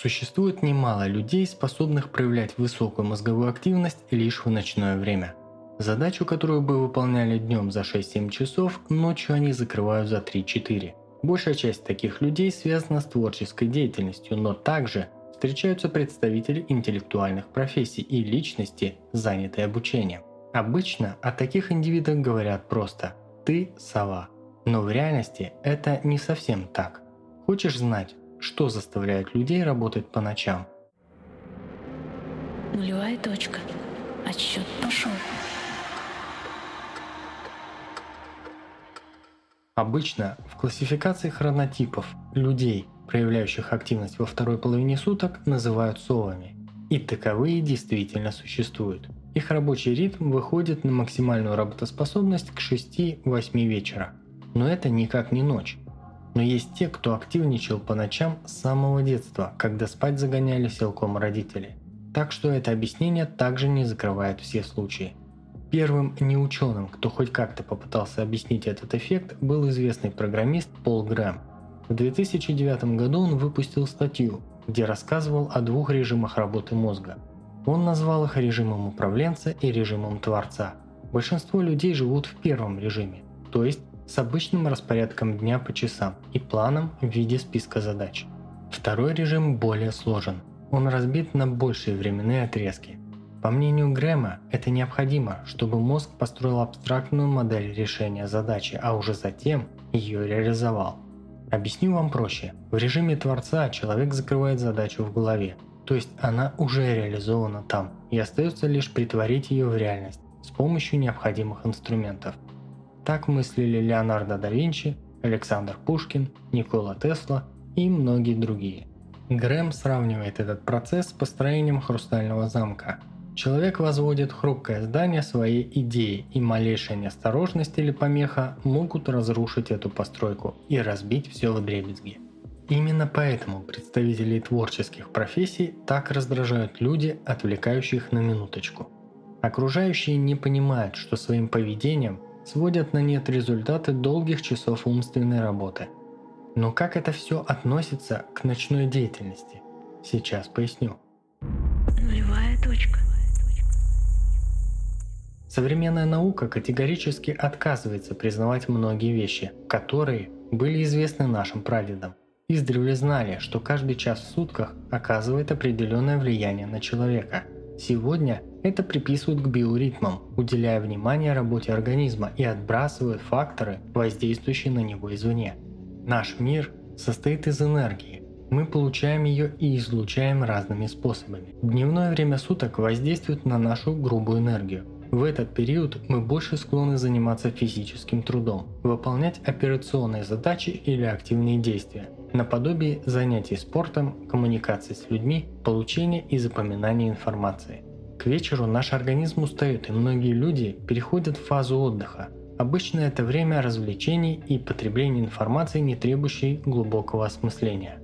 Существует немало людей, способных проявлять высокую мозговую активность лишь в ночное время. Задачу, которую бы выполняли днем за 6-7 часов, ночью они закрывают за 3-4. Большая часть таких людей связана с творческой деятельностью, но также встречаются представители интеллектуальных профессий и личности, занятые обучением. Обычно о таких индивидах говорят просто «ты сова». Но в реальности это не совсем так. Хочешь знать, что заставляет людей работать по ночам? Нулевая точка. Отсчет пошел. Обычно в классификации хронотипов людей, проявляющих активность во второй половине суток, называют совами. И таковые действительно существуют. Их рабочий ритм выходит на максимальную работоспособность к 6-8 вечера. Но это никак не ночь. Но есть те, кто активничал по ночам с самого детства, когда спать загоняли силком родители. Так что это объяснение также не закрывает все случаи. Первым неученым, кто хоть как-то попытался объяснить этот эффект, был известный программист Пол Грэм. В 2009 году он выпустил статью, где рассказывал о двух режимах работы мозга. Он назвал их режимом управленца и режимом творца. Большинство людей живут в первом режиме, то есть с обычным распорядком дня по часам и планом в виде списка задач. Второй режим более сложен. Он разбит на большие временные отрезки, по мнению Грэма, это необходимо, чтобы мозг построил абстрактную модель решения задачи, а уже затем ее реализовал. Объясню вам проще. В режиме Творца человек закрывает задачу в голове, то есть она уже реализована там, и остается лишь притворить ее в реальность с помощью необходимых инструментов. Так мыслили Леонардо да Винчи, Александр Пушкин, Никола Тесла и многие другие. Грэм сравнивает этот процесс с построением хрустального замка – Человек возводит хрупкое здание своей идеи, и малейшая неосторожность или помеха могут разрушить эту постройку и разбить все в дребезги. Именно поэтому представителей творческих профессий так раздражают люди, отвлекающие их на минуточку. Окружающие не понимают, что своим поведением сводят на нет результаты долгих часов умственной работы. Но как это все относится к ночной деятельности? Сейчас поясню. Нулевая точка. Современная наука категорически отказывается признавать многие вещи, которые были известны нашим прадедам. Издревле знали, что каждый час в сутках оказывает определенное влияние на человека. Сегодня это приписывают к биоритмам, уделяя внимание работе организма и отбрасывают факторы, воздействующие на него извне. Наш мир состоит из энергии. Мы получаем ее и излучаем разными способами. Дневное время суток воздействует на нашу грубую энергию, в этот период мы больше склонны заниматься физическим трудом, выполнять операционные задачи или активные действия, наподобие занятий спортом, коммуникации с людьми, получения и запоминания информации. К вечеру наш организм устает и многие люди переходят в фазу отдыха. Обычно это время развлечений и потребления информации, не требующей глубокого осмысления.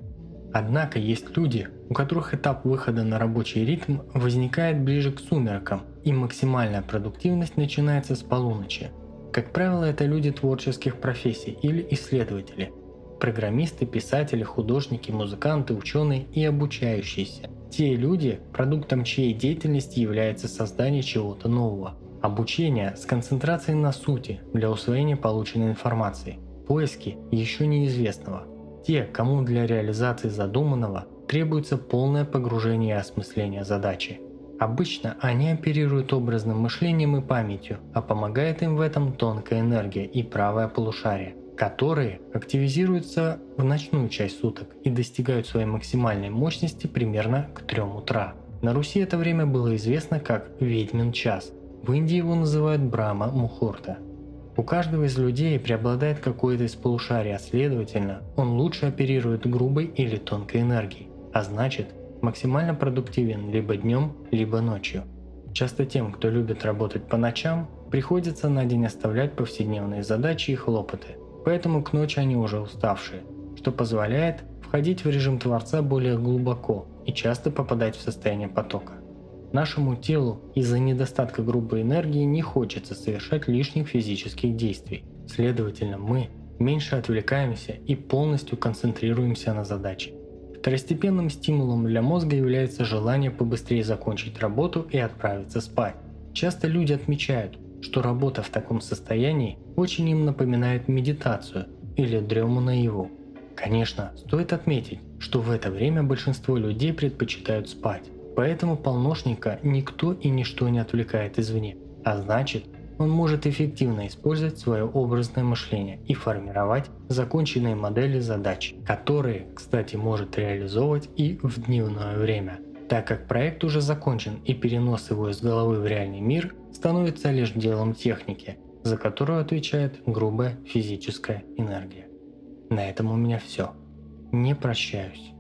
Однако есть люди, у которых этап выхода на рабочий ритм возникает ближе к сумеркам, и максимальная продуктивность начинается с полуночи. Как правило, это люди творческих профессий или исследователи. Программисты, писатели, художники, музыканты, ученые и обучающиеся. Те люди, продуктом чьей деятельности является создание чего-то нового. Обучение с концентрацией на сути для усвоения полученной информации. Поиски еще неизвестного – те, кому для реализации задуманного требуется полное погружение и осмысление задачи. Обычно они оперируют образным мышлением и памятью, а помогает им в этом тонкая энергия и правое полушарие, которые активизируются в ночную часть суток и достигают своей максимальной мощности примерно к 3 утра. На Руси это время было известно как «ведьмин час». В Индии его называют Брама Мухурта. У каждого из людей преобладает какое-то из полушарий, а следовательно, он лучше оперирует грубой или тонкой энергией, а значит, максимально продуктивен либо днем, либо ночью. Часто тем, кто любит работать по ночам, приходится на день оставлять повседневные задачи и хлопоты, поэтому к ночи они уже уставшие, что позволяет входить в режим Творца более глубоко и часто попадать в состояние потока. Нашему телу из-за недостатка грубой энергии не хочется совершать лишних физических действий. Следовательно, мы меньше отвлекаемся и полностью концентрируемся на задаче. Второстепенным стимулом для мозга является желание побыстрее закончить работу и отправиться спать. Часто люди отмечают, что работа в таком состоянии очень им напоминает медитацию или дрему наяву. Конечно, стоит отметить, что в это время большинство людей предпочитают спать, поэтому полношника никто и ничто не отвлекает извне, а значит, он может эффективно использовать свое образное мышление и формировать законченные модели задач, которые, кстати, может реализовывать и в дневное время, так как проект уже закончен и перенос его из головы в реальный мир становится лишь делом техники, за которую отвечает грубая физическая энергия. На этом у меня все. Не прощаюсь.